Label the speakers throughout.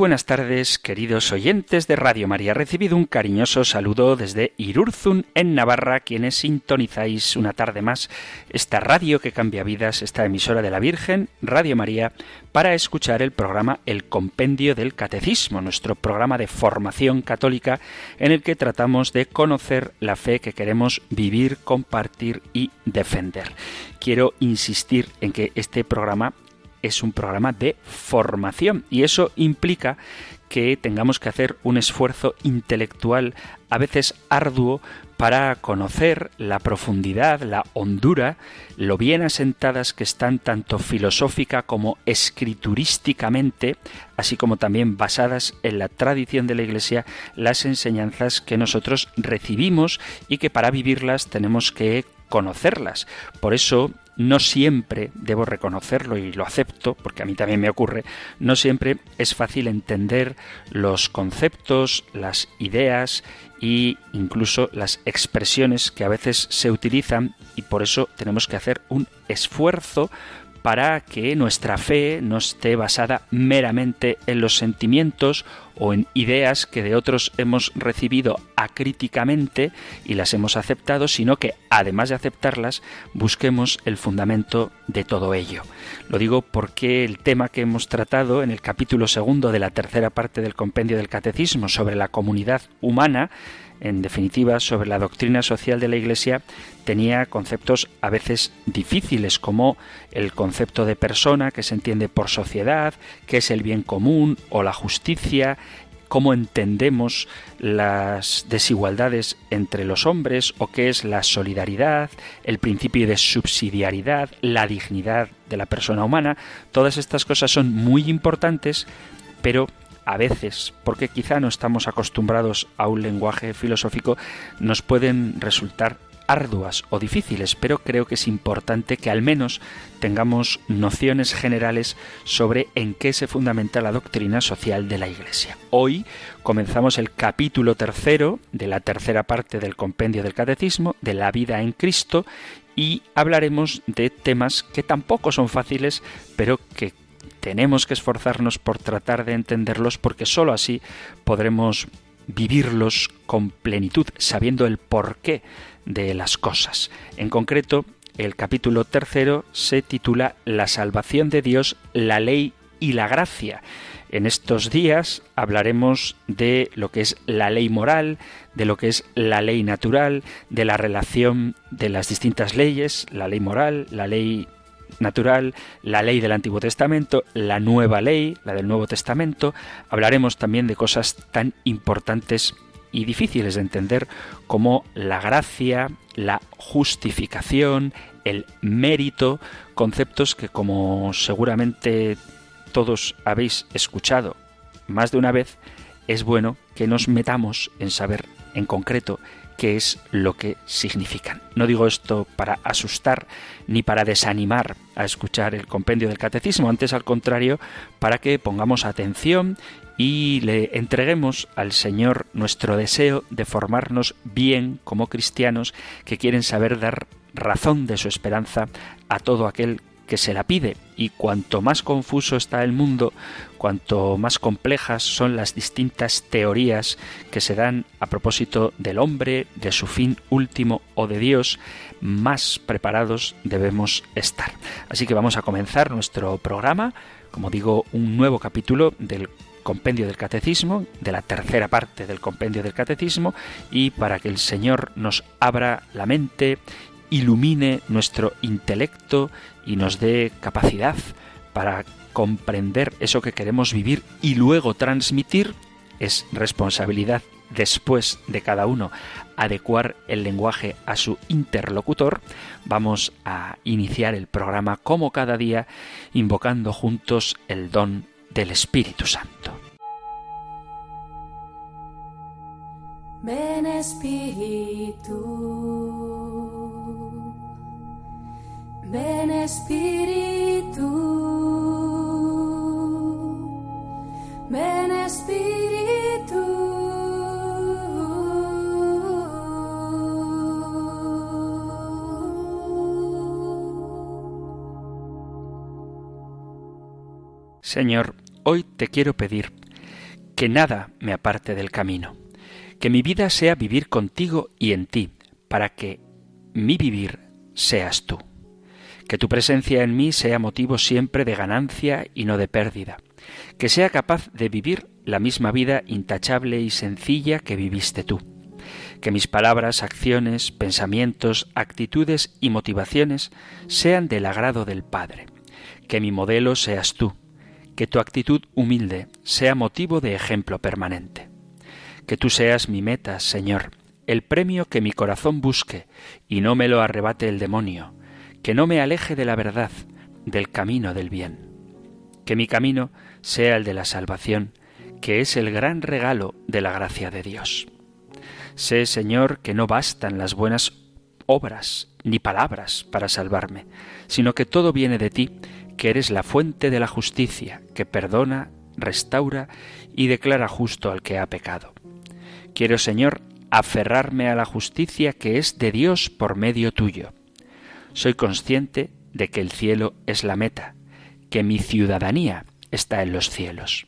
Speaker 1: Buenas tardes, queridos oyentes de Radio María. Recibido un cariñoso saludo desde Irurzun, en Navarra, quienes sintonizáis una tarde más esta radio que cambia vidas, esta emisora de la Virgen, Radio María, para escuchar el programa El Compendio del Catecismo, nuestro programa de formación católica en el que tratamos de conocer la fe que queremos vivir, compartir y defender. Quiero insistir en que este programa es un programa de formación y eso implica que tengamos que hacer un esfuerzo intelectual a veces arduo para conocer la profundidad, la hondura, lo bien asentadas que están tanto filosófica como escriturísticamente, así como también basadas en la tradición de la Iglesia, las enseñanzas que nosotros recibimos y que para vivirlas tenemos que conocerlas. Por eso no siempre, debo reconocerlo y lo acepto, porque a mí también me ocurre, no siempre es fácil entender los conceptos, las ideas e incluso las expresiones que a veces se utilizan y por eso tenemos que hacer un esfuerzo para que nuestra fe no esté basada meramente en los sentimientos o en ideas que de otros hemos recibido acríticamente y las hemos aceptado, sino que además de aceptarlas, busquemos el fundamento de todo ello. Lo digo porque el tema que hemos tratado en el capítulo segundo de la tercera parte del compendio del Catecismo sobre la comunidad humana en definitiva, sobre la doctrina social de la Iglesia, tenía conceptos a veces difíciles, como el concepto de persona, que se entiende por sociedad, qué es el bien común o la justicia, cómo entendemos las desigualdades entre los hombres o qué es la solidaridad, el principio de subsidiariedad, la dignidad de la persona humana. Todas estas cosas son muy importantes, pero a veces, porque quizá no estamos acostumbrados a un lenguaje filosófico, nos pueden resultar arduas o difíciles, pero creo que es importante que al menos tengamos nociones generales sobre en qué se fundamenta la doctrina social de la Iglesia. Hoy comenzamos el capítulo tercero de la tercera parte del compendio del Catecismo, de la vida en Cristo, y hablaremos de temas que tampoco son fáciles, pero que tenemos que esforzarnos por tratar de entenderlos porque sólo así podremos vivirlos con plenitud, sabiendo el porqué de las cosas. En concreto, el capítulo tercero se titula La salvación de Dios, la ley y la gracia. En estos días hablaremos de lo que es la ley moral, de lo que es la ley natural, de la relación de las distintas leyes, la ley moral, la ley natural, la ley del Antiguo Testamento, la nueva ley, la del Nuevo Testamento. Hablaremos también de cosas tan importantes y difíciles de entender como la gracia, la justificación, el mérito, conceptos que como seguramente todos habéis escuchado más de una vez, es bueno que nos metamos en saber en concreto qué es lo que significan. No digo esto para asustar ni para desanimar a escuchar el compendio del catecismo, antes al contrario, para que pongamos atención y le entreguemos al Señor nuestro deseo de formarnos bien como cristianos que quieren saber dar razón de su esperanza a todo aquel que se la pide. Y cuanto más confuso está el mundo, cuanto más complejas son las distintas teorías que se dan a propósito del hombre, de su fin último o de Dios, más preparados debemos estar. Así que vamos a comenzar nuestro programa, como digo, un nuevo capítulo del compendio del catecismo, de la tercera parte del compendio del catecismo, y para que el Señor nos abra la mente ilumine nuestro intelecto y nos dé capacidad para comprender eso que queremos vivir y luego transmitir, es responsabilidad después de cada uno adecuar el lenguaje a su interlocutor, vamos a iniciar el programa como cada día invocando juntos el don del Espíritu Santo.
Speaker 2: Ven Espíritu Ven Espíritu, ven Espíritu.
Speaker 1: Señor, hoy te quiero pedir que nada me aparte del camino, que mi vida sea vivir contigo y en ti, para que mi vivir seas tú. Que tu presencia en mí sea motivo siempre de ganancia y no de pérdida. Que sea capaz de vivir la misma vida intachable y sencilla que viviste tú. Que mis palabras, acciones, pensamientos, actitudes y motivaciones sean del agrado del Padre. Que mi modelo seas tú. Que tu actitud humilde sea motivo de ejemplo permanente. Que tú seas mi meta, Señor, el premio que mi corazón busque y no me lo arrebate el demonio que no me aleje de la verdad, del camino del bien. Que mi camino sea el de la salvación, que es el gran regalo de la gracia de Dios. Sé, Señor, que no bastan las buenas obras ni palabras para salvarme, sino que todo viene de ti, que eres la fuente de la justicia, que perdona, restaura y declara justo al que ha pecado. Quiero, Señor, aferrarme a la justicia que es de Dios por medio tuyo soy consciente de que el cielo es la meta, que mi ciudadanía está en los cielos.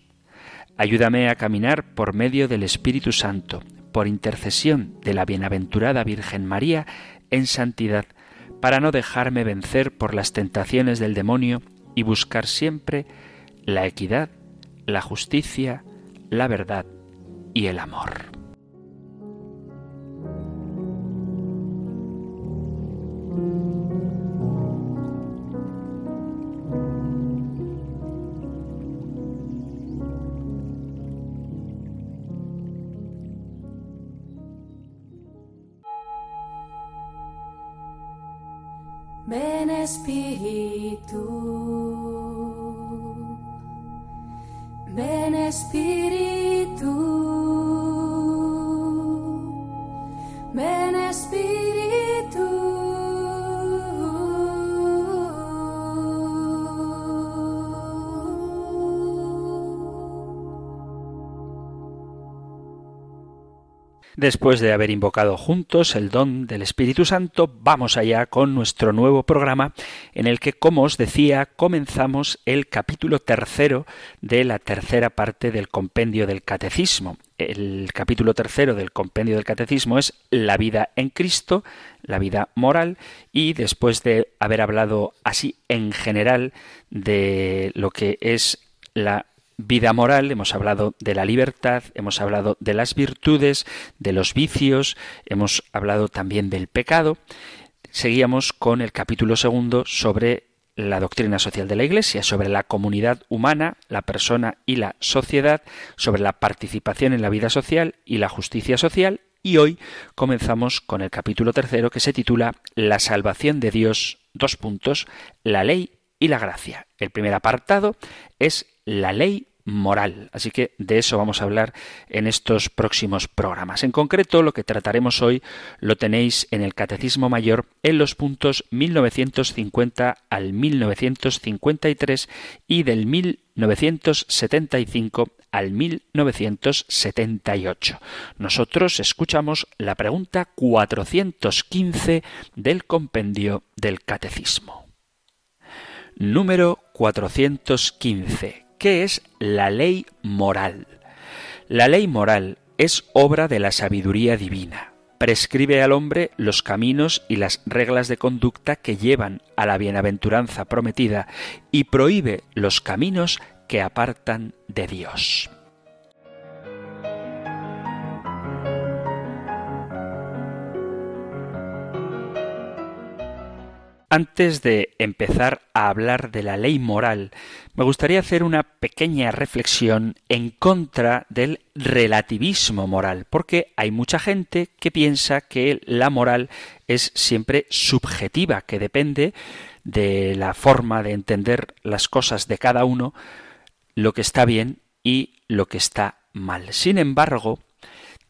Speaker 1: Ayúdame a caminar por medio del Espíritu Santo, por intercesión de la bienaventurada Virgen María, en santidad, para no dejarme vencer por las tentaciones del demonio y buscar siempre la equidad, la justicia, la verdad y el amor. Después de haber invocado juntos el don del Espíritu Santo, vamos allá con nuestro nuevo programa en el que, como os decía, comenzamos el capítulo tercero de la tercera parte del compendio del Catecismo. El capítulo tercero del compendio del Catecismo es la vida en Cristo, la vida moral, y después de haber hablado así en general de lo que es la vida moral, hemos hablado de la libertad, hemos hablado de las virtudes, de los vicios, hemos hablado también del pecado. Seguíamos con el capítulo segundo sobre la doctrina social de la Iglesia, sobre la comunidad humana, la persona y la sociedad, sobre la participación en la vida social y la justicia social, y hoy comenzamos con el capítulo tercero que se titula La salvación de Dios, dos puntos, la ley y la gracia. El primer apartado es la ley moral. Así que de eso vamos a hablar en estos próximos programas. En concreto, lo que trataremos hoy lo tenéis en el Catecismo Mayor en los puntos 1950 al 1953 y del 1975 al 1978. Nosotros escuchamos la pregunta 415 del compendio del Catecismo. Número 415. ¿Qué es la ley moral? La ley moral es obra de la sabiduría divina. Prescribe al hombre los caminos y las reglas de conducta que llevan a la bienaventuranza prometida y prohíbe los caminos que apartan de Dios. Antes de empezar a hablar de la ley moral, me gustaría hacer una pequeña reflexión en contra del relativismo moral, porque hay mucha gente que piensa que la moral es siempre subjetiva, que depende de la forma de entender las cosas de cada uno, lo que está bien y lo que está mal. Sin embargo,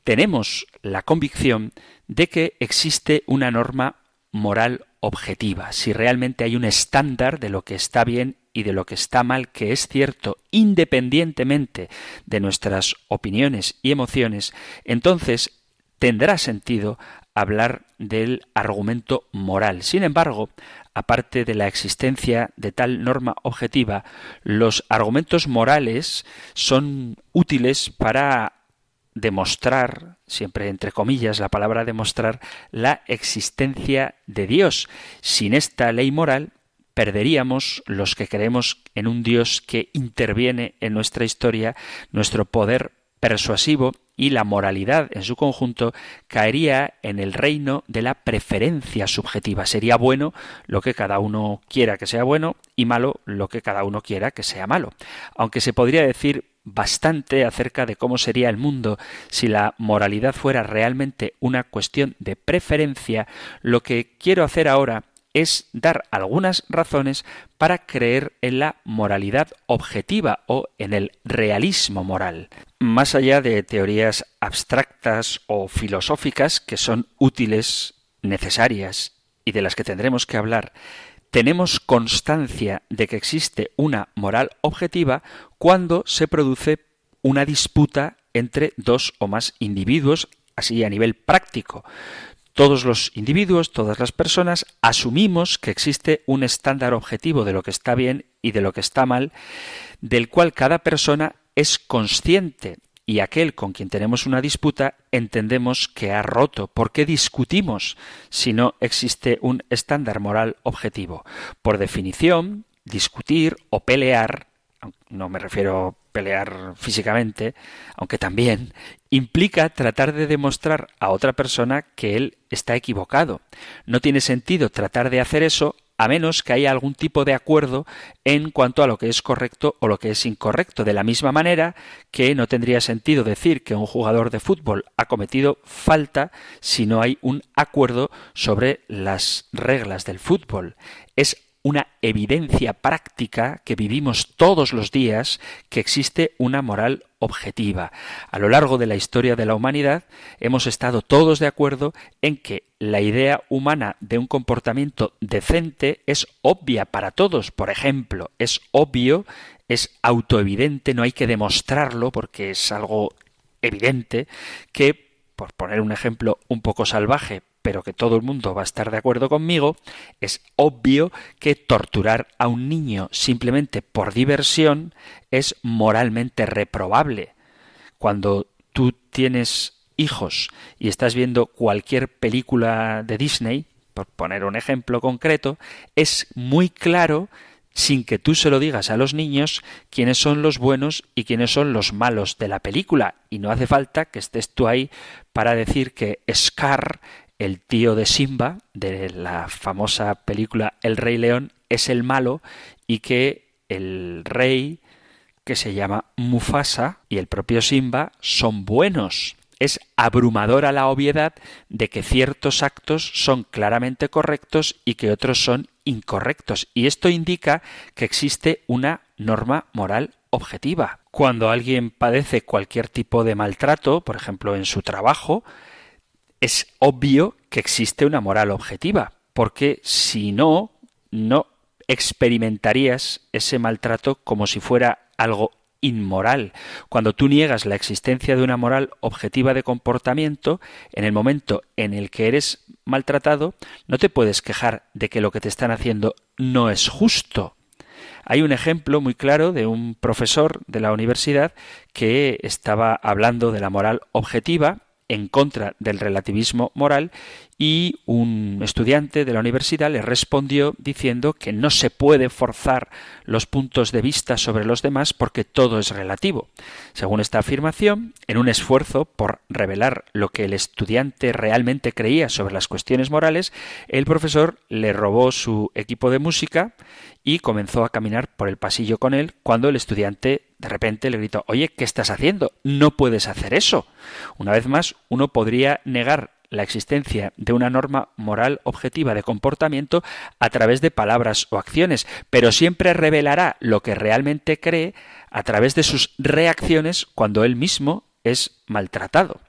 Speaker 1: tenemos la convicción de que existe una norma moral objetiva, si realmente hay un estándar de lo que está bien y de lo que está mal, que es cierto independientemente de nuestras opiniones y emociones, entonces tendrá sentido hablar del argumento moral. Sin embargo, aparte de la existencia de tal norma objetiva, los argumentos morales son útiles para demostrar, siempre entre comillas la palabra demostrar, la existencia de Dios. Sin esta ley moral, perderíamos los que creemos en un Dios que interviene en nuestra historia, nuestro poder persuasivo y la moralidad en su conjunto caería en el reino de la preferencia subjetiva. Sería bueno lo que cada uno quiera que sea bueno y malo lo que cada uno quiera que sea malo. Aunque se podría decir bastante acerca de cómo sería el mundo si la moralidad fuera realmente una cuestión de preferencia, lo que quiero hacer ahora es dar algunas razones para creer en la moralidad objetiva o en el realismo moral. Más allá de teorías abstractas o filosóficas que son útiles, necesarias y de las que tendremos que hablar, tenemos constancia de que existe una moral objetiva cuando se produce una disputa entre dos o más individuos, así a nivel práctico. Todos los individuos, todas las personas, asumimos que existe un estándar objetivo de lo que está bien y de lo que está mal, del cual cada persona es consciente y aquel con quien tenemos una disputa entendemos que ha roto. ¿Por qué discutimos si no existe un estándar moral objetivo? Por definición, discutir o pelear, no me refiero pelear físicamente, aunque también, implica tratar de demostrar a otra persona que él está equivocado. No tiene sentido tratar de hacer eso a menos que haya algún tipo de acuerdo en cuanto a lo que es correcto o lo que es incorrecto. De la misma manera que no tendría sentido decir que un jugador de fútbol ha cometido falta si no hay un acuerdo sobre las reglas del fútbol. Es una evidencia práctica que vivimos todos los días que existe una moral objetiva. A lo largo de la historia de la humanidad hemos estado todos de acuerdo en que la idea humana de un comportamiento decente es obvia para todos. Por ejemplo, es obvio, es autoevidente, no hay que demostrarlo porque es algo evidente que, por poner un ejemplo un poco salvaje, pero que todo el mundo va a estar de acuerdo conmigo, es obvio que torturar a un niño simplemente por diversión es moralmente reprobable. Cuando tú tienes hijos y estás viendo cualquier película de Disney, por poner un ejemplo concreto, es muy claro sin que tú se lo digas a los niños quiénes son los buenos y quiénes son los malos de la película. Y no hace falta que estés tú ahí para decir que Scar el tío de Simba, de la famosa película El Rey León, es el malo y que el rey, que se llama Mufasa, y el propio Simba son buenos. Es abrumadora la obviedad de que ciertos actos son claramente correctos y que otros son incorrectos. Y esto indica que existe una norma moral objetiva. Cuando alguien padece cualquier tipo de maltrato, por ejemplo en su trabajo, es obvio que existe una moral objetiva, porque si no, no experimentarías ese maltrato como si fuera algo inmoral. Cuando tú niegas la existencia de una moral objetiva de comportamiento, en el momento en el que eres maltratado, no te puedes quejar de que lo que te están haciendo no es justo. Hay un ejemplo muy claro de un profesor de la universidad que estaba hablando de la moral objetiva en contra del relativismo moral y un estudiante de la universidad le respondió diciendo que no se puede forzar los puntos de vista sobre los demás porque todo es relativo. Según esta afirmación, en un esfuerzo por revelar lo que el estudiante realmente creía sobre las cuestiones morales, el profesor le robó su equipo de música y comenzó a caminar por el pasillo con él cuando el estudiante de repente le gritó Oye, ¿qué estás haciendo? No puedes hacer eso. Una vez más, uno podría negar la existencia de una norma moral objetiva de comportamiento a través de palabras o acciones, pero siempre revelará lo que realmente cree a través de sus reacciones cuando él mismo es maltratado.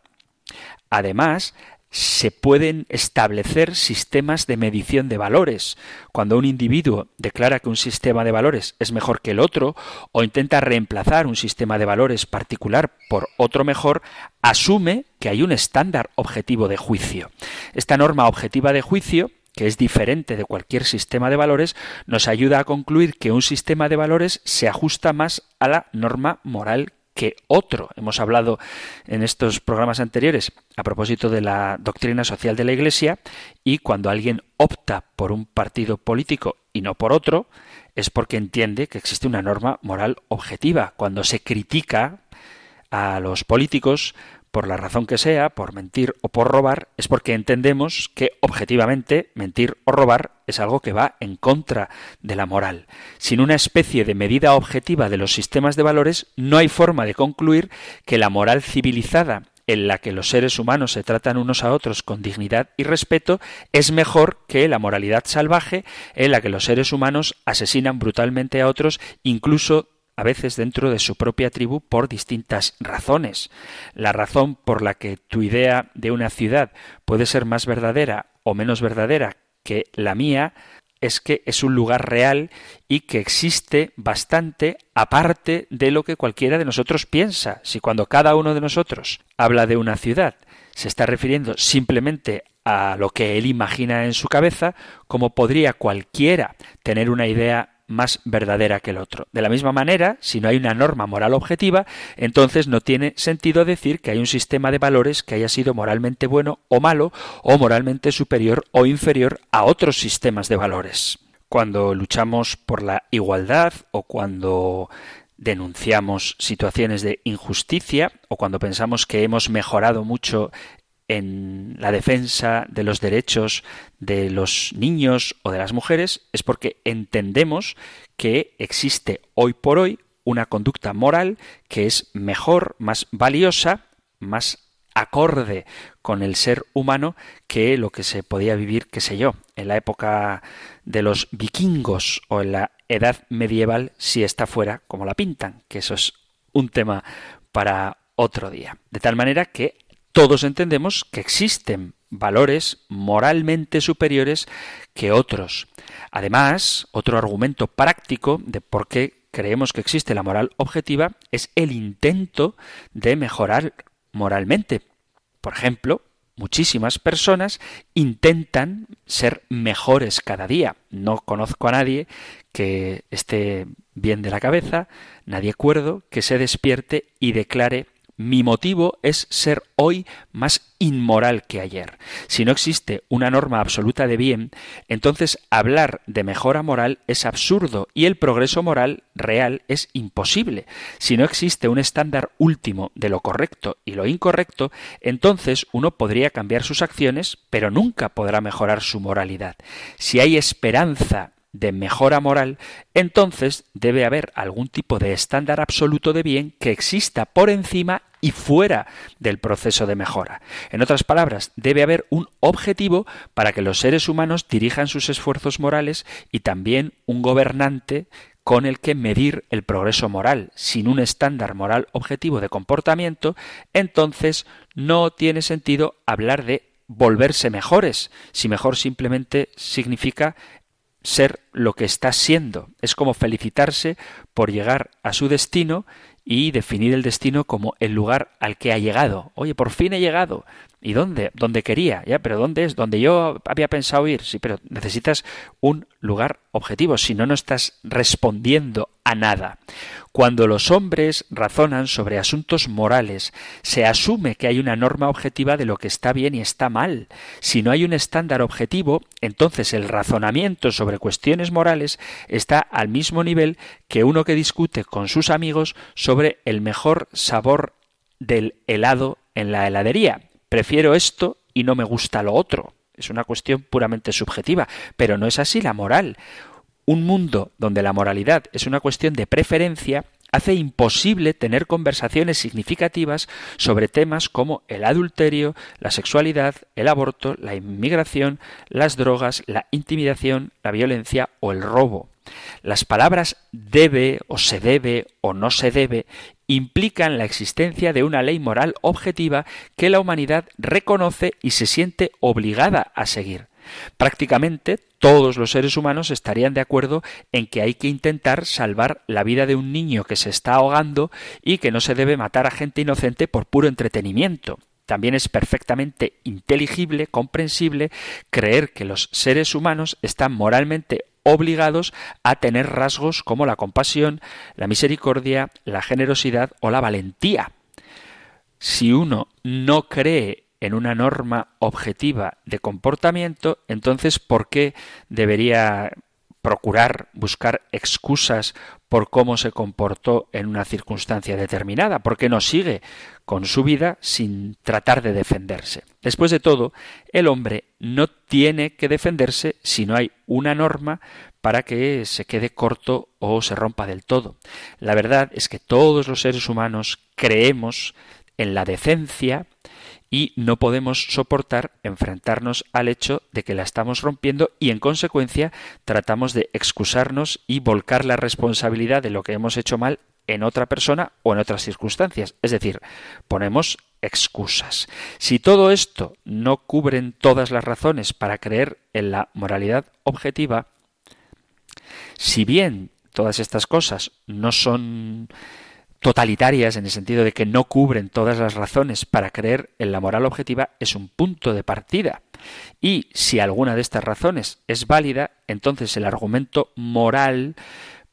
Speaker 1: Además, se pueden establecer sistemas de medición de valores. Cuando un individuo declara que un sistema de valores es mejor que el otro o intenta reemplazar un sistema de valores particular por otro mejor, asume que hay un estándar objetivo de juicio. Esta norma objetiva de juicio que es diferente de cualquier sistema de valores, nos ayuda a concluir que un sistema de valores se ajusta más a la norma moral que otro. Hemos hablado en estos programas anteriores a propósito de la doctrina social de la Iglesia y cuando alguien opta por un partido político y no por otro, es porque entiende que existe una norma moral objetiva. Cuando se critica a los políticos por la razón que sea, por mentir o por robar, es porque entendemos que objetivamente mentir o robar es algo que va en contra de la moral. Sin una especie de medida objetiva de los sistemas de valores, no hay forma de concluir que la moral civilizada en la que los seres humanos se tratan unos a otros con dignidad y respeto es mejor que la moralidad salvaje en la que los seres humanos asesinan brutalmente a otros incluso a veces dentro de su propia tribu por distintas razones. La razón por la que tu idea de una ciudad puede ser más verdadera o menos verdadera que la mía es que es un lugar real y que existe bastante aparte de lo que cualquiera de nosotros piensa. Si cuando cada uno de nosotros habla de una ciudad se está refiriendo simplemente a lo que él imagina en su cabeza, como podría cualquiera tener una idea más verdadera que el otro. De la misma manera, si no hay una norma moral objetiva, entonces no tiene sentido decir que hay un sistema de valores que haya sido moralmente bueno o malo, o moralmente superior o inferior a otros sistemas de valores. Cuando luchamos por la igualdad o cuando denunciamos situaciones de injusticia o cuando pensamos que hemos mejorado mucho en la defensa de los derechos de los niños o de las mujeres es porque entendemos que existe hoy por hoy una conducta moral que es mejor, más valiosa, más acorde con el ser humano que lo que se podía vivir, qué sé yo, en la época de los vikingos o en la edad medieval si está fuera como la pintan, que eso es un tema para otro día. De tal manera que todos entendemos que existen valores moralmente superiores que otros. Además, otro argumento práctico de por qué creemos que existe la moral objetiva es el intento de mejorar moralmente. Por ejemplo, muchísimas personas intentan ser mejores cada día. No conozco a nadie que esté bien de la cabeza, nadie cuerdo, que se despierte y declare mi motivo es ser hoy más inmoral que ayer. Si no existe una norma absoluta de bien, entonces hablar de mejora moral es absurdo y el progreso moral real es imposible. Si no existe un estándar último de lo correcto y lo incorrecto, entonces uno podría cambiar sus acciones, pero nunca podrá mejorar su moralidad. Si hay esperanza de mejora moral, entonces debe haber algún tipo de estándar absoluto de bien que exista por encima y fuera del proceso de mejora. En otras palabras, debe haber un objetivo para que los seres humanos dirijan sus esfuerzos morales y también un gobernante con el que medir el progreso moral. Sin un estándar moral objetivo de comportamiento, entonces no tiene sentido hablar de volverse mejores, si mejor simplemente significa ser lo que está siendo. Es como felicitarse por llegar a su destino y definir el destino como el lugar al que ha llegado. Oye, por fin he llegado. ¿Y dónde? Donde quería, ya, pero ¿dónde es? Donde yo había pensado ir. Sí, pero necesitas un lugar objetivo, si no, no estás respondiendo a nada. Cuando los hombres razonan sobre asuntos morales, se asume que hay una norma objetiva de lo que está bien y está mal. Si no hay un estándar objetivo, entonces el razonamiento sobre cuestiones morales está al mismo nivel que uno que discute con sus amigos sobre el mejor sabor del helado en la heladería prefiero esto y no me gusta lo otro. Es una cuestión puramente subjetiva, pero no es así la moral. Un mundo donde la moralidad es una cuestión de preferencia hace imposible tener conversaciones significativas sobre temas como el adulterio, la sexualidad, el aborto, la inmigración, las drogas, la intimidación, la violencia o el robo. Las palabras debe o se debe o no se debe implican la existencia de una ley moral objetiva que la humanidad reconoce y se siente obligada a seguir. Prácticamente todos los seres humanos estarían de acuerdo en que hay que intentar salvar la vida de un niño que se está ahogando y que no se debe matar a gente inocente por puro entretenimiento. También es perfectamente inteligible, comprensible, creer que los seres humanos están moralmente obligados a tener rasgos como la compasión, la misericordia, la generosidad o la valentía. Si uno no cree en una norma objetiva de comportamiento, entonces ¿por qué debería procurar buscar excusas por cómo se comportó en una circunstancia determinada, ¿Por qué no sigue con su vida sin tratar de defenderse. Después de todo, el hombre no tiene que defenderse si no hay una norma para que se quede corto o se rompa del todo. La verdad es que todos los seres humanos creemos en la decencia y no podemos soportar enfrentarnos al hecho de que la estamos rompiendo y en consecuencia tratamos de excusarnos y volcar la responsabilidad de lo que hemos hecho mal en otra persona o en otras circunstancias. Es decir, ponemos excusas. Si todo esto no cubren todas las razones para creer en la moralidad objetiva, si bien todas estas cosas no son totalitarias en el sentido de que no cubren todas las razones para creer en la moral objetiva es un punto de partida. Y si alguna de estas razones es válida, entonces el argumento moral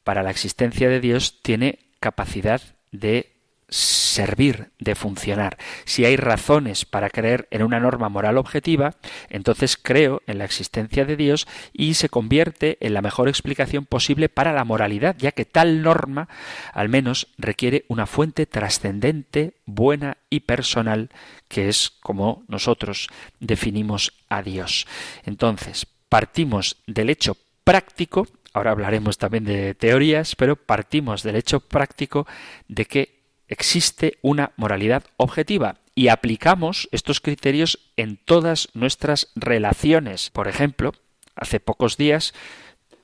Speaker 1: para la existencia de Dios tiene capacidad de servir, de funcionar. Si hay razones para creer en una norma moral objetiva, entonces creo en la existencia de Dios y se convierte en la mejor explicación posible para la moralidad, ya que tal norma al menos requiere una fuente trascendente, buena y personal, que es como nosotros definimos a Dios. Entonces, partimos del hecho práctico, ahora hablaremos también de teorías, pero partimos del hecho práctico de que existe una moralidad objetiva y aplicamos estos criterios en todas nuestras relaciones. Por ejemplo, hace pocos días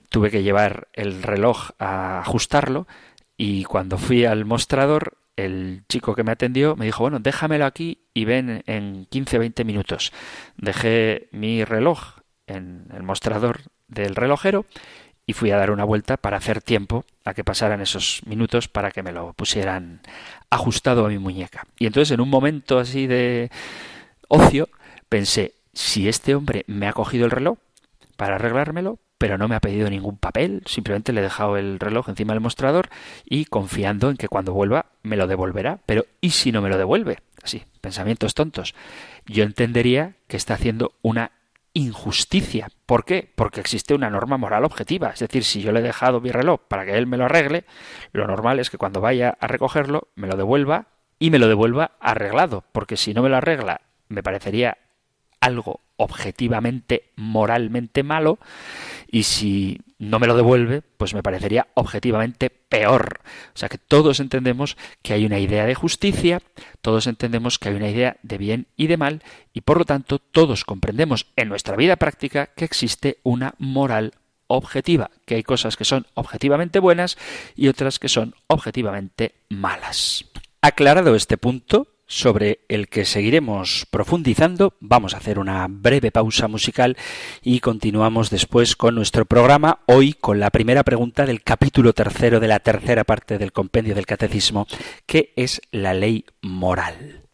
Speaker 1: tuve que llevar el reloj a ajustarlo y cuando fui al mostrador el chico que me atendió me dijo, bueno, déjamelo aquí y ven en 15-20 minutos. Dejé mi reloj en el mostrador del relojero y fui a dar una vuelta para hacer tiempo a que pasaran esos minutos para que me lo pusieran ajustado a mi muñeca. Y entonces en un momento así de ocio pensé, si este hombre me ha cogido el reloj para arreglármelo, pero no me ha pedido ningún papel, simplemente le he dejado el reloj encima del mostrador y confiando en que cuando vuelva me lo devolverá. Pero ¿y si no me lo devuelve? Así, pensamientos tontos. Yo entendería que está haciendo una injusticia. ¿Por qué? Porque existe una norma moral objetiva. Es decir, si yo le he dejado mi reloj para que él me lo arregle, lo normal es que cuando vaya a recogerlo me lo devuelva y me lo devuelva arreglado. Porque si no me lo arregla, me parecería algo objetivamente, moralmente malo, y si no me lo devuelve, pues me parecería objetivamente peor. O sea que todos entendemos que hay una idea de justicia, todos entendemos que hay una idea de bien y de mal, y por lo tanto todos comprendemos en nuestra vida práctica que existe una moral objetiva, que hay cosas que son objetivamente buenas y otras que son objetivamente malas. Aclarado este punto, sobre el que seguiremos profundizando. Vamos a hacer una breve pausa musical y continuamos después con nuestro programa, hoy con la primera pregunta del capítulo tercero de la tercera parte del compendio del catecismo, que es la ley moral.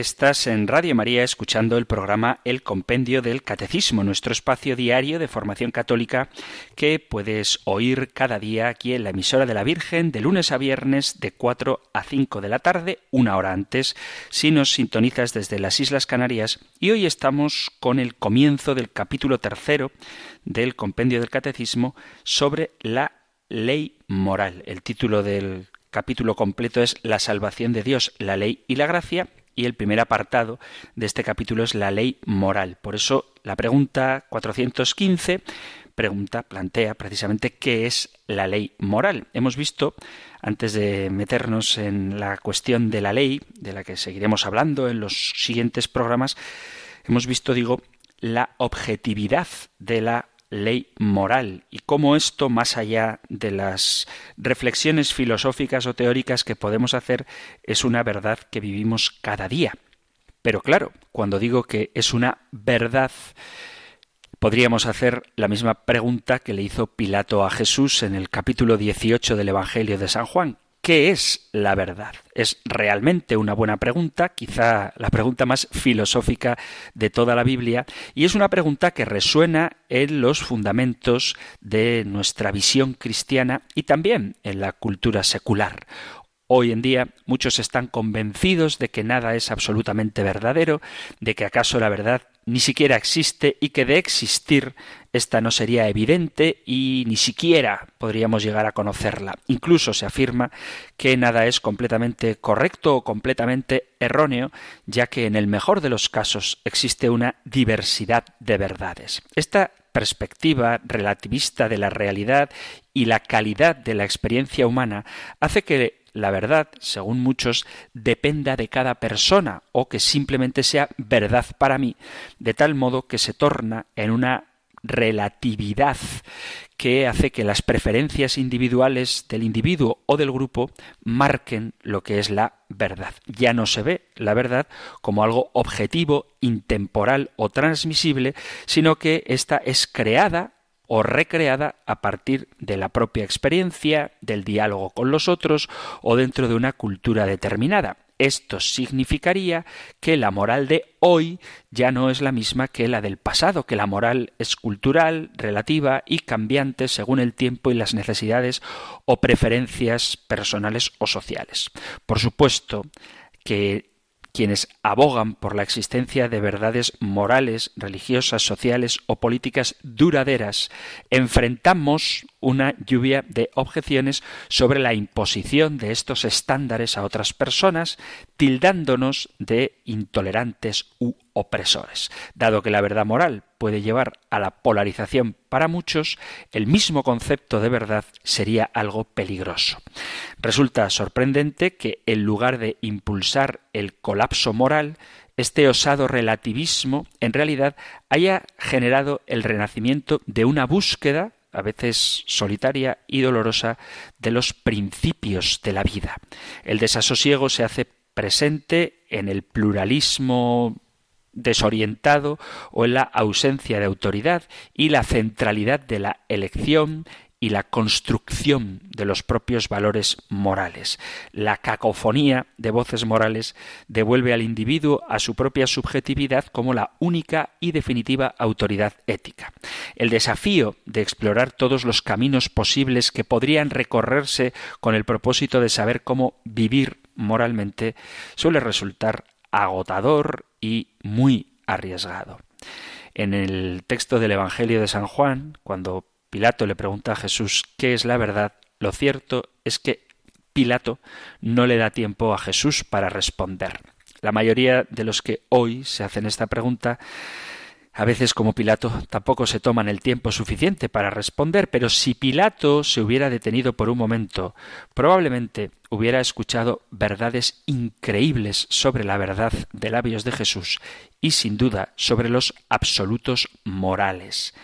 Speaker 1: Estás en Radio María escuchando el programa El Compendio del Catecismo, nuestro espacio diario de formación católica que puedes oír cada día aquí en la emisora de la Virgen de lunes a viernes de 4 a 5 de la tarde, una hora antes, si nos sintonizas desde las Islas Canarias. Y hoy estamos con el comienzo del capítulo tercero del Compendio del Catecismo sobre la ley moral. El título del capítulo completo es La salvación de Dios, la ley y la gracia y el primer apartado de este capítulo es la ley moral. Por eso la pregunta 415 pregunta, plantea precisamente qué es la ley moral. Hemos visto, antes de meternos en la cuestión de la ley, de la que seguiremos hablando en los siguientes programas, hemos visto, digo, la objetividad de la ley moral y cómo esto, más allá de las reflexiones filosóficas o teóricas que podemos hacer, es una verdad que vivimos cada día. Pero claro, cuando digo que es una verdad, podríamos hacer la misma pregunta que le hizo Pilato a Jesús en el capítulo 18 del Evangelio de San Juan. ¿Qué es la verdad? Es realmente una buena pregunta, quizá la pregunta más filosófica de toda la Biblia, y es una pregunta que resuena en los fundamentos de nuestra visión cristiana y también en la cultura secular. Hoy en día muchos están convencidos de que nada es absolutamente verdadero, de que acaso la verdad ni siquiera existe y que de existir esta no sería evidente y ni siquiera podríamos llegar a conocerla. Incluso se afirma que nada es completamente correcto o completamente erróneo, ya que en el mejor de los casos existe una diversidad de verdades. Esta perspectiva relativista de la realidad y la calidad de la experiencia humana hace que la verdad, según muchos, dependa de cada persona o que simplemente sea verdad para mí, de tal modo que se torna en una relatividad que hace que las preferencias individuales del individuo o del grupo marquen lo que es la verdad. Ya no se ve la verdad como algo objetivo, intemporal o transmisible, sino que ésta es creada o recreada a partir de la propia experiencia, del diálogo con los otros o dentro de una cultura determinada. Esto significaría que la moral de hoy ya no es la misma que la del pasado, que la moral es cultural, relativa y cambiante según el tiempo y las necesidades o preferencias personales o sociales. Por supuesto que quienes abogan por la existencia de verdades morales, religiosas, sociales o políticas duraderas, enfrentamos una lluvia de objeciones sobre la imposición de estos estándares a otras personas, tildándonos de intolerantes u opresores. Dado que la verdad moral puede llevar a la polarización para muchos, el mismo concepto de verdad sería algo peligroso. Resulta sorprendente que en lugar de impulsar el colapso moral, este osado relativismo en realidad haya generado el renacimiento de una búsqueda a veces solitaria y dolorosa, de los principios de la vida. El desasosiego se hace presente en el pluralismo desorientado o en la ausencia de autoridad y la centralidad de la elección y la construcción de los propios valores morales. La cacofonía de voces morales devuelve al individuo a su propia subjetividad como la única y definitiva autoridad ética. El desafío de explorar todos los caminos posibles que podrían recorrerse con el propósito de saber cómo vivir moralmente suele resultar agotador y muy arriesgado. En el texto del Evangelio de San Juan, cuando Pilato le pregunta a Jesús qué es la verdad, lo cierto es que Pilato no le da tiempo a Jesús para responder. La mayoría de los que hoy se hacen esta pregunta a veces como Pilato tampoco se toman el tiempo suficiente para responder, pero si Pilato se hubiera detenido por un momento, probablemente hubiera escuchado verdades increíbles sobre la verdad de labios de Jesús y sin duda sobre los absolutos morales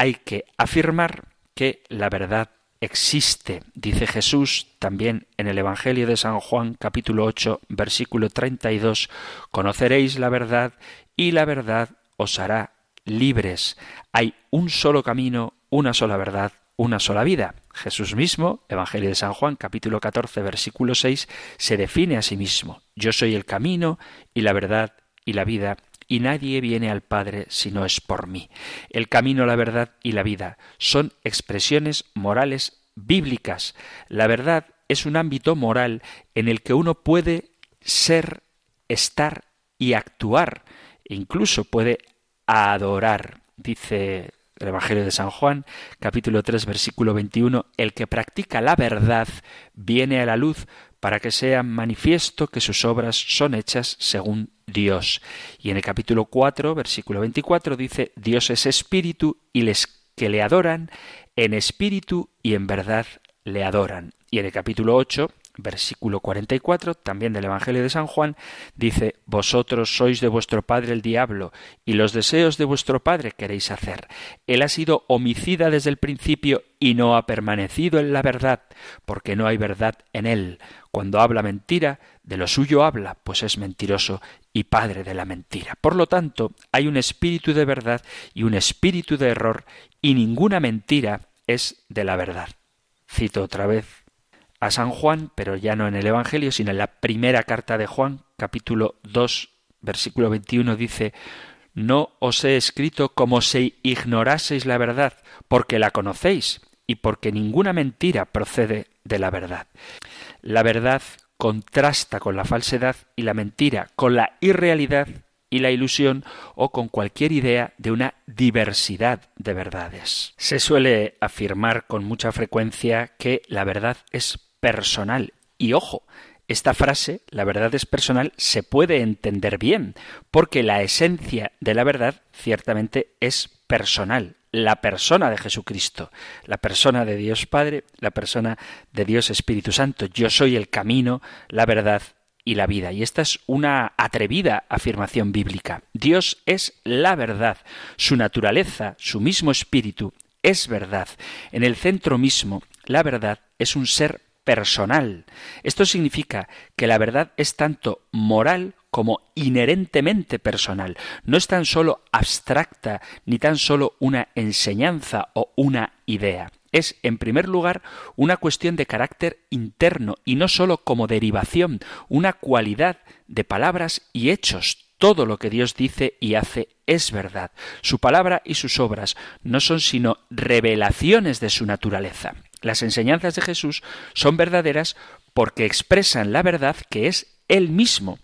Speaker 1: hay que afirmar que la verdad existe, dice Jesús también en el Evangelio de San Juan capítulo 8 versículo 32, conoceréis la verdad y la verdad os hará libres. Hay un solo camino, una sola verdad, una sola vida. Jesús mismo, Evangelio de San Juan, capítulo 14, versículo 6, se define a sí mismo. Yo soy el camino y la verdad y la vida, y nadie viene al Padre si no es por mí. El camino, la verdad y la vida son expresiones morales bíblicas. La verdad es un ámbito moral en el que uno puede ser, estar y actuar, incluso puede adorar. Dice el Evangelio de San Juan, capítulo 3, versículo 21, el que practica la verdad viene a la luz para que sea manifiesto que sus obras son hechas según Dios. Y en el capítulo 4, versículo 24 dice, Dios es espíritu y les que le adoran en espíritu y en verdad le adoran. Y en el capítulo 8, versículo 44, también del Evangelio de San Juan, dice, Vosotros sois de vuestro padre el diablo, y los deseos de vuestro padre queréis hacer. Él ha sido homicida desde el principio y no ha permanecido en la verdad, porque no hay verdad en él. Cuando habla mentira, de lo suyo habla, pues es mentiroso y padre de la mentira. Por lo tanto, hay un espíritu de verdad y un espíritu de error, y ninguna mentira es de la verdad. Cito otra vez a San Juan, pero ya no en el Evangelio, sino en la primera carta de Juan, capítulo 2, versículo 21, dice, No os he escrito como si ignoraseis la verdad, porque la conocéis y porque ninguna mentira procede de la verdad. La verdad contrasta con la falsedad y la mentira con la irrealidad y la ilusión o con cualquier idea de una diversidad de verdades. Se suele afirmar con mucha frecuencia que la verdad es personal. Y ojo, esta frase, la verdad es personal, se puede entender bien, porque la esencia de la verdad ciertamente es personal, la persona de Jesucristo, la persona de Dios Padre, la persona de Dios Espíritu Santo. Yo soy el camino, la verdad y la vida. Y esta es una atrevida afirmación bíblica. Dios es la verdad, su naturaleza, su mismo espíritu es verdad. En el centro mismo, la verdad es un ser personal. Esto significa que la verdad es tanto moral como inherentemente personal. No es tan solo abstracta ni tan solo una enseñanza o una idea. Es, en primer lugar, una cuestión de carácter interno y no sólo como derivación, una cualidad de palabras y hechos. Todo lo que Dios dice y hace es verdad. Su palabra y sus obras no son sino revelaciones de su naturaleza. Las enseñanzas de Jesús son verdaderas porque expresan la verdad que es Él mismo.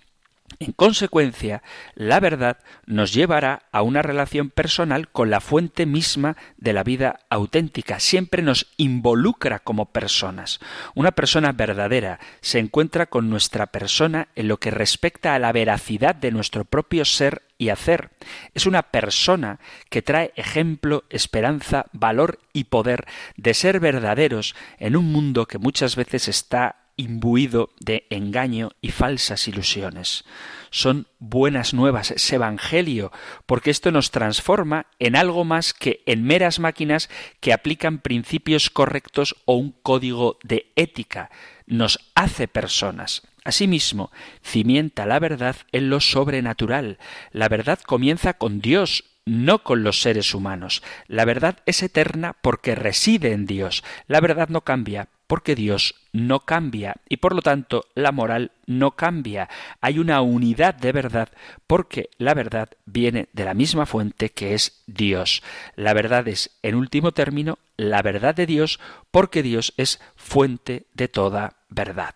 Speaker 1: En consecuencia, la verdad nos llevará a una relación personal con la fuente misma de la vida auténtica. Siempre nos involucra como personas. Una persona verdadera se encuentra con nuestra persona en lo que respecta a la veracidad de nuestro propio ser y hacer. Es una persona que trae ejemplo, esperanza, valor y poder de ser verdaderos en un mundo que muchas veces está imbuido de engaño y falsas ilusiones. Son buenas nuevas, es evangelio, porque esto nos transforma en algo más que en meras máquinas que aplican principios correctos o un código de ética. Nos hace personas. Asimismo, cimienta la verdad en lo sobrenatural. La verdad comienza con Dios, no con los seres humanos. La verdad es eterna porque reside en Dios. La verdad no cambia porque Dios no cambia y por lo tanto la moral no cambia. Hay una unidad de verdad porque la verdad viene de la misma fuente que es Dios. La verdad es, en último término, la verdad de Dios porque Dios es fuente de toda verdad.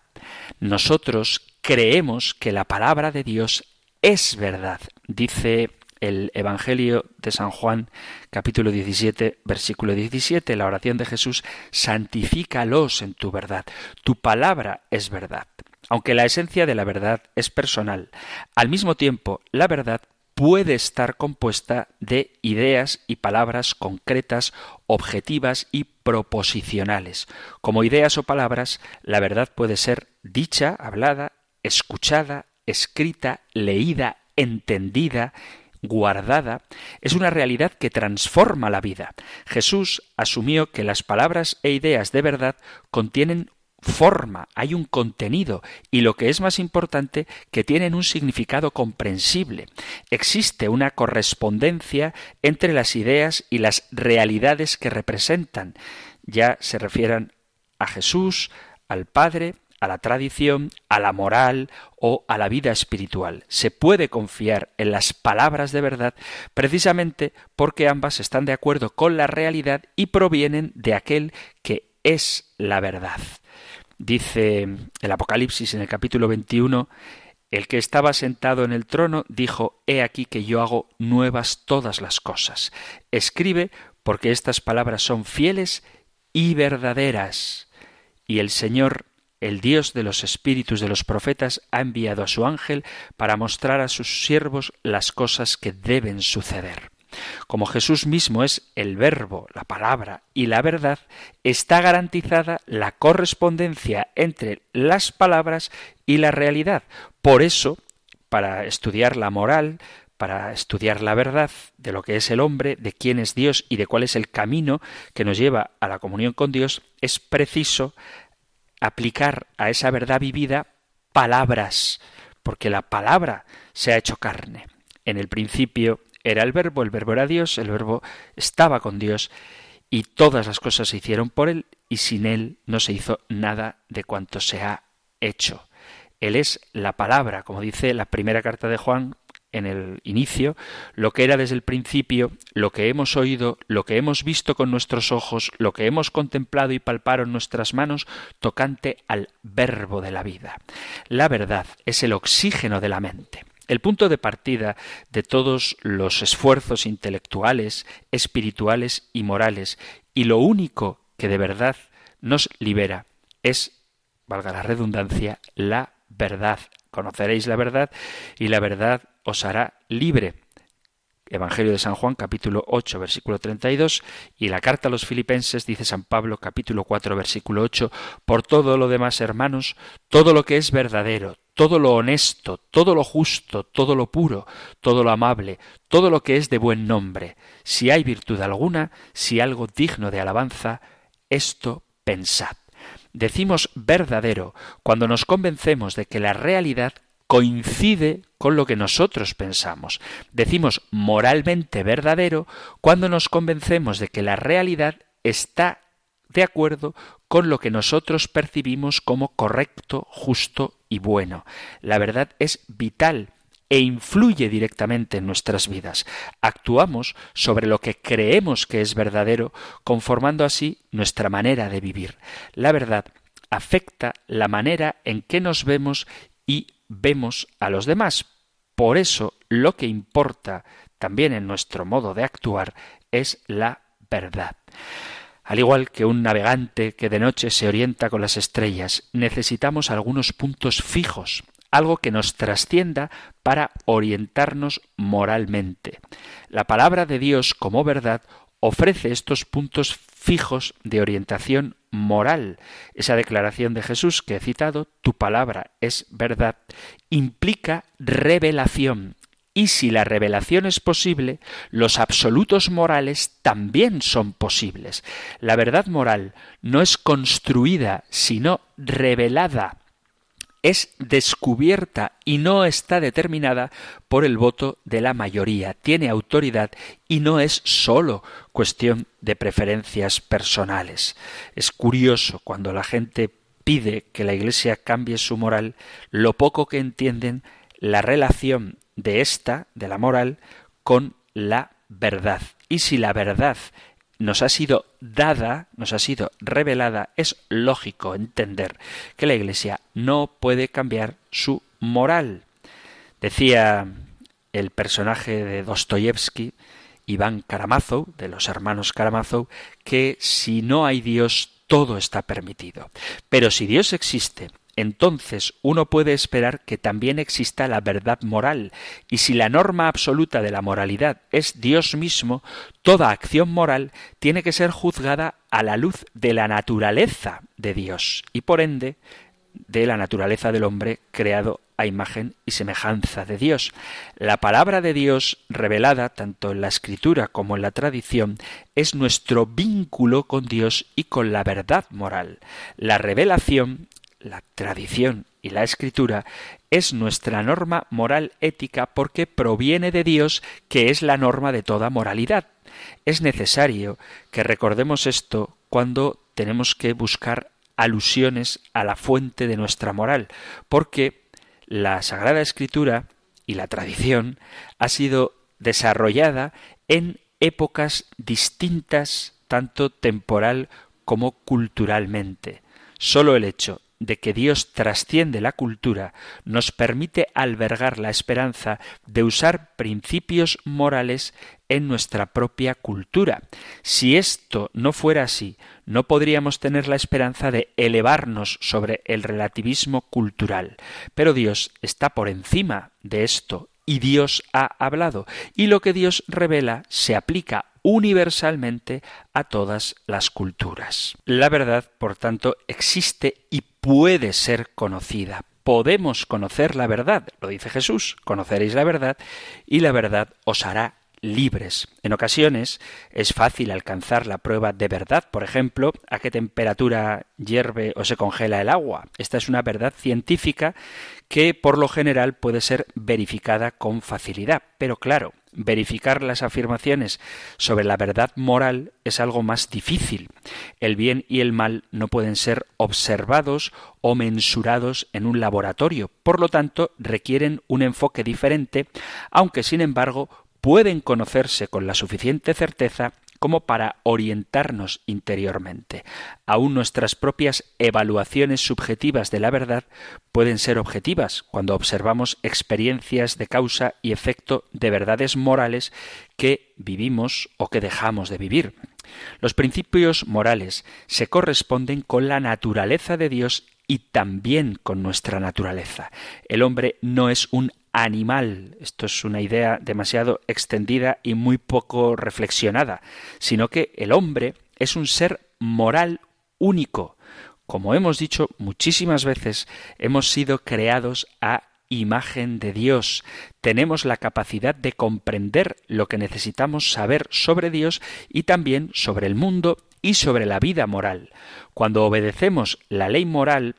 Speaker 1: Nosotros creemos que la palabra de Dios es verdad. Dice el Evangelio de San Juan, capítulo 17, versículo 17, la oración de Jesús, santifícalos en tu verdad. Tu palabra es verdad. Aunque la esencia de la verdad es personal, al mismo tiempo la verdad puede estar compuesta de ideas y palabras concretas, objetivas y proposicionales. Como ideas o palabras, la verdad puede ser dicha, hablada, escuchada, escrita, leída, entendida, guardada, es una realidad que transforma la vida. Jesús asumió que las palabras e ideas de verdad contienen forma, hay un contenido y lo que es más importante, que tienen un significado comprensible. Existe una correspondencia entre las ideas y las realidades que representan. ya se refieran a Jesús, al Padre, a la tradición, a la moral o a la vida espiritual. Se puede confiar en las palabras de verdad precisamente porque ambas están de acuerdo con la realidad y provienen de aquel que es la verdad. Dice el Apocalipsis en el capítulo 21, el que estaba sentado en el trono dijo, He aquí que yo hago nuevas todas las cosas. Escribe porque estas palabras son fieles y verdaderas. Y el Señor el Dios de los espíritus de los profetas ha enviado a su ángel para mostrar a sus siervos las cosas que deben suceder. Como Jesús mismo es el verbo, la palabra y la verdad, está garantizada la correspondencia entre las palabras y la realidad. Por eso, para estudiar la moral, para estudiar la verdad de lo que es el hombre, de quién es Dios y de cuál es el camino que nos lleva a la comunión con Dios, es preciso aplicar a esa verdad vivida palabras, porque la palabra se ha hecho carne. En el principio era el verbo, el verbo era Dios, el verbo estaba con Dios y todas las cosas se hicieron por él y sin él no se hizo nada de cuanto se ha hecho. Él es la palabra, como dice la primera carta de Juan, en el inicio, lo que era desde el principio, lo que hemos oído, lo que hemos visto con nuestros ojos, lo que hemos contemplado y palparon nuestras manos, tocante al verbo de la vida. La verdad es el oxígeno de la mente. El punto de partida de todos los esfuerzos intelectuales, espirituales y morales, y lo único que de verdad nos libera es, valga la redundancia, la verdad. Conoceréis la verdad y la verdad os hará libre. Evangelio de San Juan capítulo 8 versículo 32 y la carta a los filipenses dice San Pablo capítulo 4 versículo 8 por todo lo demás hermanos todo lo que es verdadero todo lo honesto todo lo justo todo lo puro todo lo amable todo lo que es de buen nombre si hay virtud alguna si algo digno de alabanza esto pensad decimos verdadero cuando nos convencemos de que la realidad coincide con lo que nosotros pensamos. Decimos moralmente verdadero cuando nos convencemos de que la realidad está de acuerdo con lo que nosotros percibimos como correcto, justo y bueno. La verdad es vital e influye directamente en nuestras vidas. Actuamos sobre lo que creemos que es verdadero, conformando así nuestra manera de vivir. La verdad afecta la manera en que nos vemos y vemos a los demás. Por eso lo que importa también en nuestro modo de actuar es la verdad. Al igual que un navegante que de noche se orienta con las estrellas, necesitamos algunos puntos fijos, algo que nos trascienda para orientarnos moralmente. La palabra de Dios como verdad ofrece estos puntos fijos de orientación moral. Esa declaración de Jesús que he citado, tu palabra es verdad, implica revelación. Y si la revelación es posible, los absolutos morales también son posibles. La verdad moral no es construida, sino revelada es descubierta y no está determinada por el voto de la mayoría. Tiene autoridad y no es sólo cuestión de preferencias personales. Es curioso cuando la gente pide que la Iglesia cambie su moral, lo poco que entienden la relación de esta, de la moral, con la verdad. Y si la verdad nos ha sido dada, nos ha sido revelada, es lógico entender que la Iglesia no puede cambiar su moral. Decía el personaje de Dostoyevsky, Iván Karamazov, de los hermanos Karamazov, que si no hay Dios, todo está permitido. Pero si Dios existe entonces uno puede esperar que también exista la verdad moral, y si la norma absoluta de la moralidad es Dios mismo, toda acción moral tiene que ser juzgada a la luz de la naturaleza de Dios, y por ende de la naturaleza del hombre creado a imagen y semejanza de Dios. La palabra de Dios revelada tanto en la escritura como en la tradición es nuestro vínculo con Dios y con la verdad moral. La revelación la tradición y la escritura es nuestra norma moral ética porque proviene de Dios, que es la norma de toda moralidad. Es necesario que recordemos esto cuando tenemos que buscar alusiones a la fuente de nuestra moral, porque la Sagrada Escritura y la tradición ha sido desarrollada en épocas distintas, tanto temporal como culturalmente. Solo el hecho de que Dios trasciende la cultura nos permite albergar la esperanza de usar principios morales en nuestra propia cultura. Si esto no fuera así, no podríamos tener la esperanza de elevarnos sobre el relativismo cultural. Pero Dios está por encima de esto y Dios ha hablado, y lo que Dios revela se aplica universalmente a todas las culturas. La verdad, por tanto, existe y puede ser conocida. Podemos conocer la verdad, lo dice Jesús, conoceréis la verdad y la verdad os hará libres. En ocasiones es fácil alcanzar la prueba de verdad, por ejemplo, a qué temperatura hierve o se congela el agua. Esta es una verdad científica que por lo general puede ser verificada con facilidad. Pero claro, verificar las afirmaciones sobre la verdad moral es algo más difícil. El bien y el mal no pueden ser observados o mensurados en un laboratorio, por lo tanto requieren un enfoque diferente, aunque sin embargo pueden conocerse con la suficiente certeza como para orientarnos interiormente. Aún nuestras propias evaluaciones subjetivas de la verdad pueden ser objetivas cuando observamos experiencias de causa y efecto de verdades morales que vivimos o que dejamos de vivir. Los principios morales se corresponden con la naturaleza de Dios y también con nuestra naturaleza. El hombre no es un animal. Esto es una idea demasiado extendida y muy poco reflexionada, sino que el hombre es un ser moral único. Como hemos dicho muchísimas veces, hemos sido creados a imagen de Dios. Tenemos la capacidad de comprender lo que necesitamos saber sobre Dios y también sobre el mundo y sobre la vida moral. Cuando obedecemos la ley moral,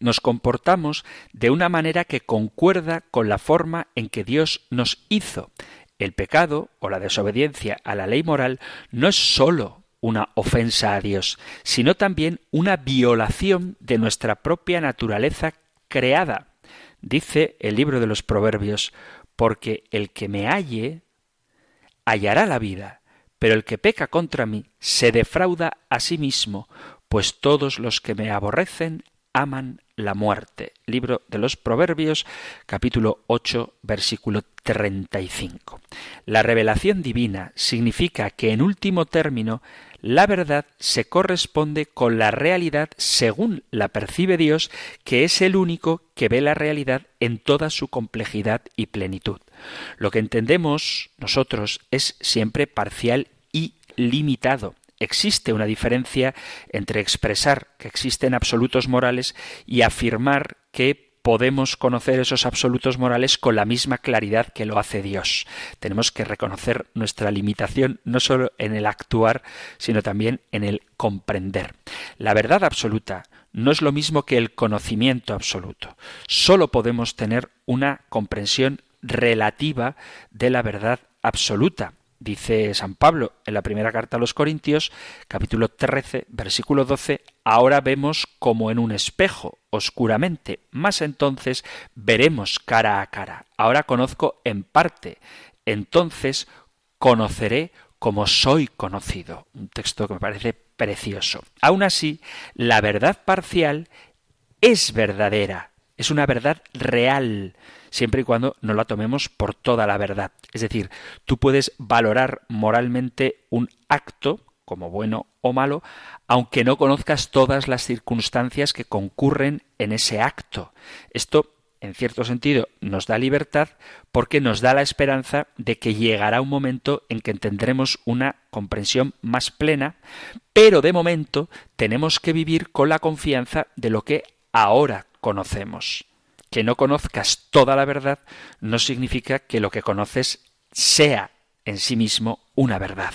Speaker 1: nos comportamos de una manera que concuerda con la forma en que Dios nos hizo. El pecado o la desobediencia a la ley moral no es sólo una ofensa a Dios, sino también una violación de nuestra propia naturaleza creada. Dice el libro de los Proverbios, porque el que me halle hallará la vida, pero el que peca contra mí se defrauda a sí mismo, pues todos los que me aborrecen aman la muerte. Libro de los Proverbios, capítulo 8, versículo 35. La revelación divina significa que en último término la verdad se corresponde con la realidad según la percibe Dios, que es el único que ve la realidad en toda su complejidad y plenitud. Lo que entendemos nosotros es siempre parcial y limitado existe una diferencia entre expresar que existen absolutos morales y afirmar que podemos conocer esos absolutos morales con la misma claridad que lo hace Dios. Tenemos que reconocer nuestra limitación no solo en el actuar, sino también en el comprender. La verdad absoluta no es lo mismo que el conocimiento absoluto. Solo podemos tener una comprensión relativa de la verdad absoluta. Dice San Pablo en la primera carta a los Corintios, capítulo 13, versículo 12, ahora vemos como en un espejo, oscuramente, más entonces veremos cara a cara. Ahora conozco en parte, entonces conoceré como soy conocido. Un texto que me parece precioso. Aún así, la verdad parcial es verdadera, es una verdad real siempre y cuando no la tomemos por toda la verdad. Es decir, tú puedes valorar moralmente un acto como bueno o malo, aunque no conozcas todas las circunstancias que concurren en ese acto. Esto, en cierto sentido, nos da libertad porque nos da la esperanza de que llegará un momento en que tendremos una comprensión más plena, pero de momento tenemos que vivir con la confianza de lo que ahora conocemos que no conozcas toda la verdad no significa que lo que conoces sea en sí mismo una verdad.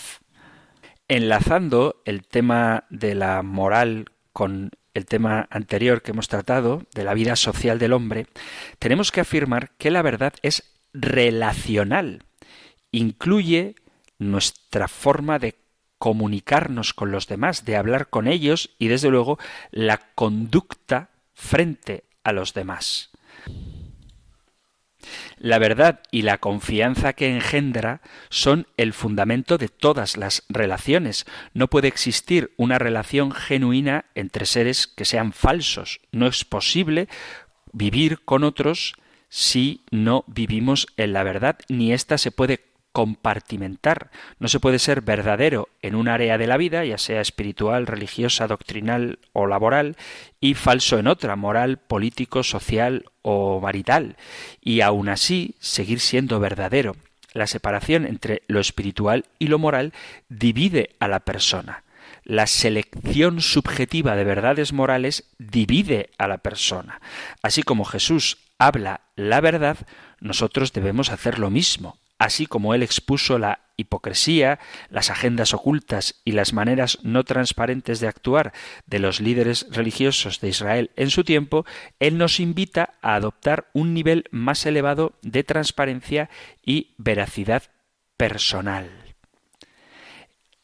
Speaker 1: Enlazando el tema de la moral con el tema anterior que hemos tratado, de la vida social del hombre, tenemos que afirmar que la verdad es relacional. Incluye nuestra forma de comunicarnos con los demás, de hablar con ellos y desde luego la conducta frente a los demás. La verdad y la confianza que engendra son el fundamento de todas las relaciones. No puede existir una relación genuina entre seres que sean falsos. No es posible vivir con otros si no vivimos en la verdad, ni ésta se puede compartimentar. No se puede ser verdadero en un área de la vida, ya sea espiritual, religiosa, doctrinal o laboral, y falso en otra, moral, político, social o marital, y aun así seguir siendo verdadero. La separación entre lo espiritual y lo moral divide a la persona. La selección subjetiva de verdades morales divide a la persona. Así como Jesús habla la verdad, nosotros debemos hacer lo mismo así como él expuso la hipocresía, las agendas ocultas y las maneras no transparentes de actuar de los líderes religiosos de Israel en su tiempo, él nos invita a adoptar un nivel más elevado de transparencia y veracidad personal.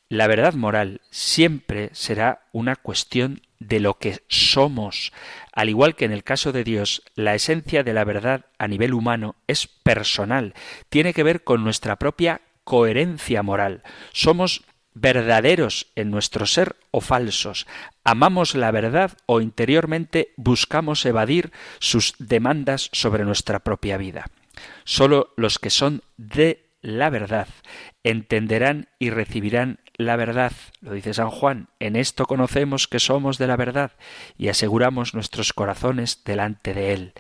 Speaker 1: La verdad moral siempre será una cuestión de lo que somos. Al igual que en el caso de Dios, la esencia de la verdad a nivel humano es personal, tiene que ver con nuestra propia coherencia moral. Somos verdaderos en nuestro ser o falsos. Amamos la verdad o interiormente buscamos evadir sus demandas sobre nuestra propia vida. Solo los que son de la verdad entenderán y recibirán la verdad, lo dice San Juan, en esto conocemos que somos de la verdad y aseguramos nuestros corazones delante de Él.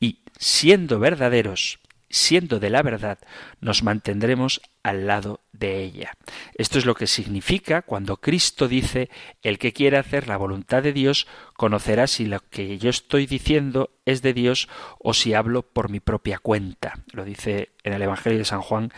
Speaker 1: Y siendo verdaderos, siendo de la verdad, nos mantendremos al lado de ella. Esto es lo que significa cuando Cristo dice, el que quiera hacer la voluntad de Dios conocerá si lo que yo estoy diciendo es de Dios o si hablo por mi propia cuenta. Lo dice en el Evangelio de San Juan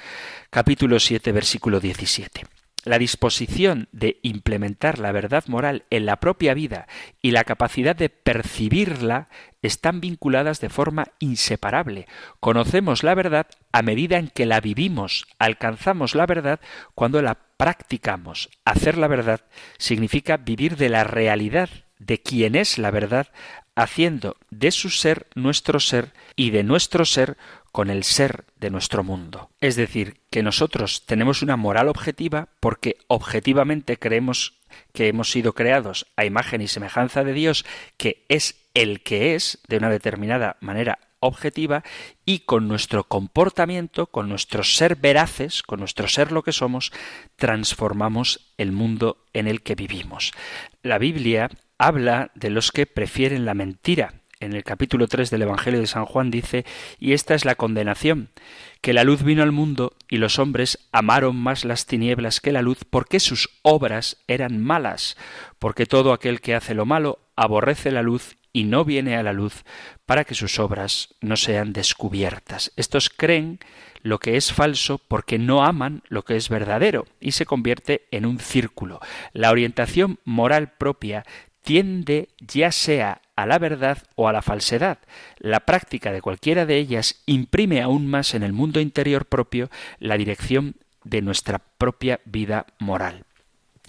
Speaker 1: capítulo 7 versículo 17 la disposición de implementar la verdad moral en la propia vida y la capacidad de percibirla están vinculadas de forma inseparable. Conocemos la verdad a medida en que la vivimos, alcanzamos la verdad cuando la practicamos. Hacer la verdad significa vivir de la realidad de quien es la verdad, haciendo de su ser nuestro ser y de nuestro ser con el ser de nuestro mundo. Es decir, que nosotros tenemos una moral objetiva porque objetivamente creemos que hemos sido creados a imagen y semejanza de Dios, que es el que es de una determinada manera objetiva y con nuestro comportamiento, con nuestro ser veraces, con nuestro ser lo que somos, transformamos el mundo en el que vivimos. La Biblia habla de los que prefieren la mentira en el capítulo 3 del Evangelio de San Juan dice, y esta es la condenación, que la luz vino al mundo y los hombres amaron más las tinieblas que la luz porque sus obras eran malas, porque todo aquel que hace lo malo aborrece la luz y no viene a la luz para que sus obras no sean descubiertas. Estos creen lo que es falso porque no aman lo que es verdadero y se convierte en un círculo. La orientación moral propia tiende ya sea a la verdad o a la falsedad. La práctica de cualquiera de ellas imprime aún más en el mundo interior propio la dirección de nuestra propia vida moral.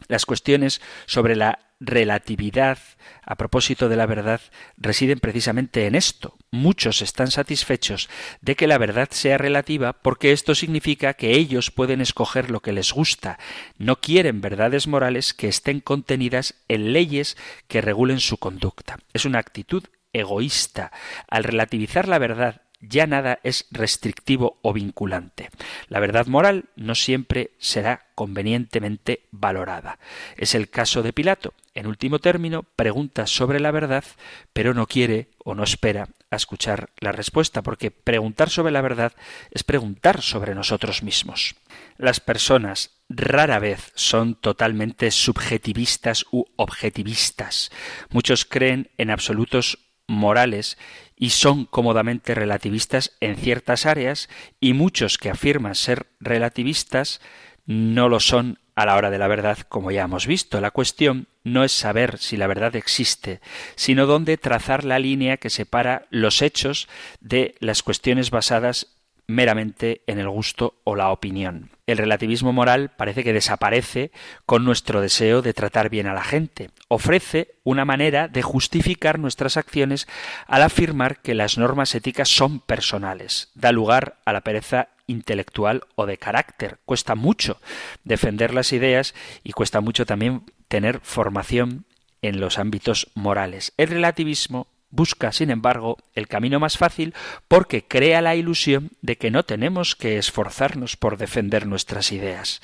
Speaker 1: Las cuestiones sobre la relatividad a propósito de la verdad residen precisamente en esto. Muchos están satisfechos de que la verdad sea relativa porque esto significa que ellos pueden escoger lo que les gusta. No quieren verdades morales que estén contenidas en leyes que regulen su conducta. Es una actitud egoísta. Al relativizar la verdad ya nada es restrictivo o vinculante. La verdad moral no siempre será convenientemente valorada. Es el caso de Pilato. En último término, pregunta sobre la verdad, pero no quiere o no espera a escuchar la respuesta, porque preguntar sobre la verdad es preguntar sobre nosotros mismos. Las personas rara vez son totalmente subjetivistas u objetivistas. Muchos creen en absolutos morales y son cómodamente relativistas en ciertas áreas y muchos que afirman ser relativistas no lo son a la hora de la verdad, como ya hemos visto. La cuestión no es saber si la verdad existe, sino dónde trazar la línea que separa los hechos de las cuestiones basadas meramente en el gusto o la opinión. El relativismo moral parece que desaparece con nuestro deseo de tratar bien a la gente. Ofrece una manera de justificar nuestras acciones al afirmar que las normas éticas son personales. Da lugar a la pereza intelectual o de carácter. Cuesta mucho defender las ideas y cuesta mucho también tener formación en los ámbitos morales. El relativismo busca, sin embargo, el camino más fácil porque crea la ilusión de que no tenemos que esforzarnos por defender nuestras ideas.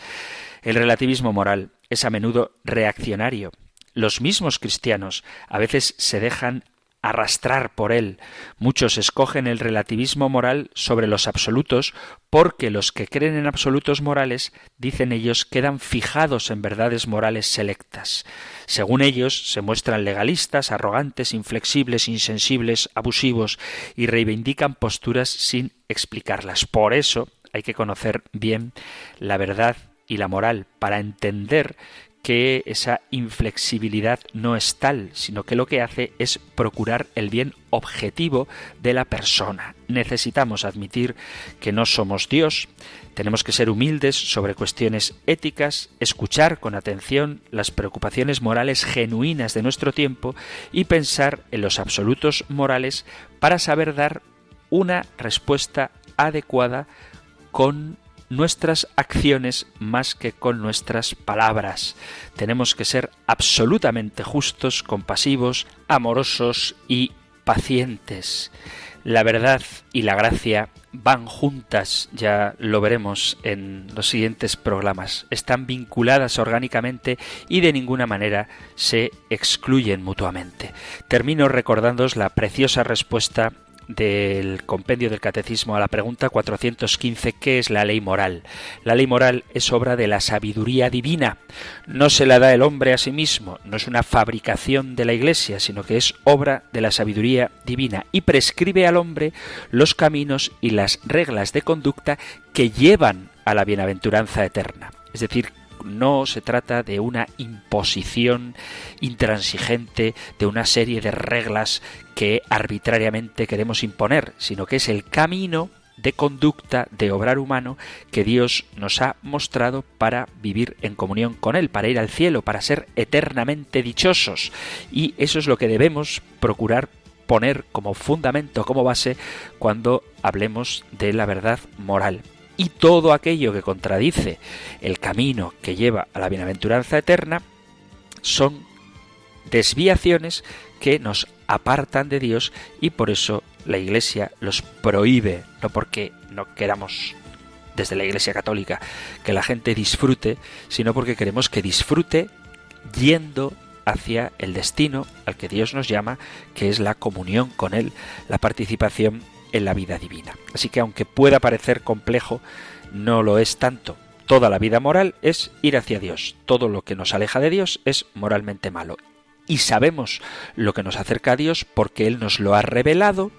Speaker 1: El relativismo moral es a menudo reaccionario. Los mismos cristianos a veces se dejan arrastrar por él. Muchos escogen el relativismo moral sobre los absolutos porque los que creen en absolutos morales, dicen ellos, quedan fijados en verdades morales selectas. Según ellos, se muestran legalistas, arrogantes, inflexibles, insensibles, abusivos y reivindican posturas sin explicarlas. Por eso hay que conocer bien la verdad y la moral para entender que esa inflexibilidad no es tal, sino que lo que hace es procurar el bien objetivo de la persona. Necesitamos admitir que no somos Dios, tenemos que ser humildes sobre cuestiones éticas, escuchar con atención las preocupaciones morales genuinas de nuestro tiempo y pensar en los absolutos morales para saber dar una respuesta adecuada con nuestras acciones más que con nuestras palabras. Tenemos que ser absolutamente justos, compasivos, amorosos y pacientes. La verdad y la gracia van juntas, ya lo veremos en los siguientes programas. Están vinculadas orgánicamente y de ninguna manera se excluyen mutuamente. Termino recordándoos la preciosa respuesta del compendio del catecismo a la pregunta 415 ¿qué es la ley moral? La ley moral es obra de la sabiduría divina. No se la da el hombre a sí mismo, no es una fabricación de la Iglesia, sino que es obra de la sabiduría divina y prescribe al hombre los caminos y las reglas de conducta que llevan a la bienaventuranza eterna. Es decir, no se trata de una imposición intransigente, de una serie de reglas que arbitrariamente queremos imponer, sino que es el camino de conducta, de obrar humano que Dios nos ha mostrado para vivir en comunión con Él, para ir al cielo, para ser eternamente dichosos. Y eso es lo que debemos procurar poner como fundamento, como base, cuando hablemos de la verdad moral y todo aquello que contradice el camino que lleva a la bienaventuranza eterna son desviaciones que nos apartan de Dios y por eso la Iglesia los prohíbe, no porque no queramos desde la Iglesia Católica que la gente disfrute, sino porque queremos que disfrute yendo hacia el destino al que Dios nos llama, que es la comunión con Él, la participación en la vida divina. Así que aunque pueda parecer complejo, no lo es tanto. Toda la vida moral es ir hacia Dios. Todo lo que nos aleja de Dios es moralmente malo. Y sabemos lo que nos acerca a Dios porque Él nos lo ha revelado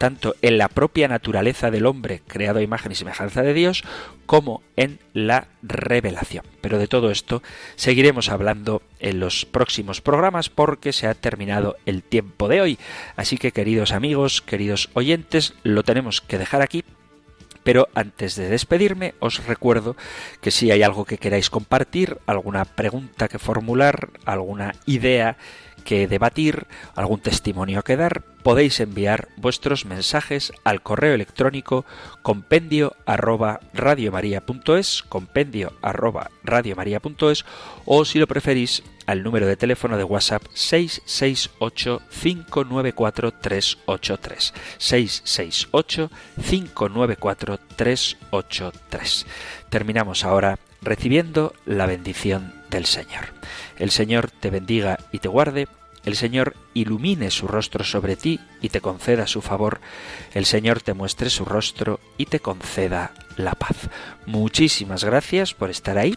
Speaker 1: tanto en la propia naturaleza del hombre creado a imagen y semejanza de Dios, como en la revelación. Pero de todo esto seguiremos hablando en los próximos programas porque se ha terminado el tiempo de hoy. Así que queridos amigos, queridos oyentes, lo tenemos que dejar aquí pero antes de despedirme, os recuerdo que si hay algo que queráis compartir, alguna pregunta que formular, alguna idea que debatir, algún testimonio que dar, podéis enviar vuestros mensajes al correo electrónico compendio arroba radiomaria.es, compendio arroba radiomaria.es, o si lo preferís, al número de teléfono de WhatsApp 668 594 383. 668 594 383. Terminamos ahora recibiendo la bendición del Señor. El Señor te bendiga y te guarde, el Señor ilumine su rostro sobre ti y te conceda su favor, el Señor te muestre su rostro y te conceda la paz. Muchísimas gracias por estar ahí,